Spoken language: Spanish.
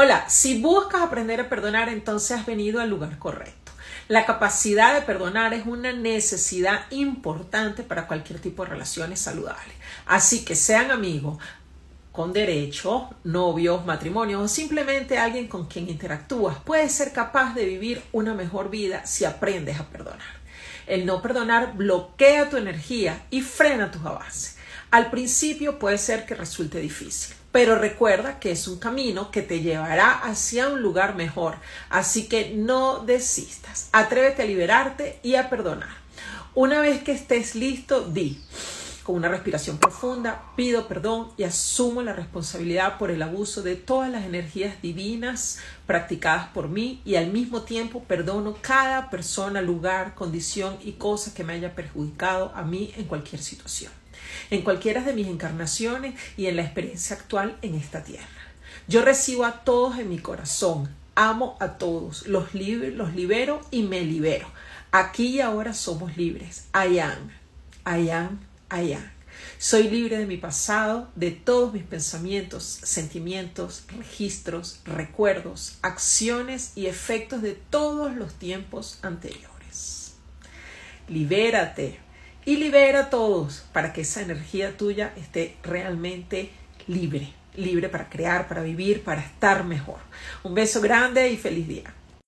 Hola, si buscas aprender a perdonar, entonces has venido al lugar correcto. La capacidad de perdonar es una necesidad importante para cualquier tipo de relaciones saludables. Así que sean amigos con derecho, novios, matrimonios o simplemente alguien con quien interactúas, puedes ser capaz de vivir una mejor vida si aprendes a perdonar. El no perdonar bloquea tu energía y frena tus avances. Al principio puede ser que resulte difícil, pero recuerda que es un camino que te llevará hacia un lugar mejor. Así que no desistas. Atrévete a liberarte y a perdonar. Una vez que estés listo, di con una respiración profunda, pido perdón y asumo la responsabilidad por el abuso de todas las energías divinas practicadas por mí y al mismo tiempo perdono cada persona, lugar, condición y cosa que me haya perjudicado a mí en cualquier situación en cualquiera de mis encarnaciones y en la experiencia actual en esta tierra. Yo recibo a todos en mi corazón, amo a todos, los, los libero y me libero. Aquí y ahora somos libres. I am, I am, I am. Soy libre de mi pasado, de todos mis pensamientos, sentimientos, registros, recuerdos, acciones y efectos de todos los tiempos anteriores. Libérate, y libera a todos para que esa energía tuya esté realmente libre, libre para crear, para vivir, para estar mejor. Un beso grande y feliz día.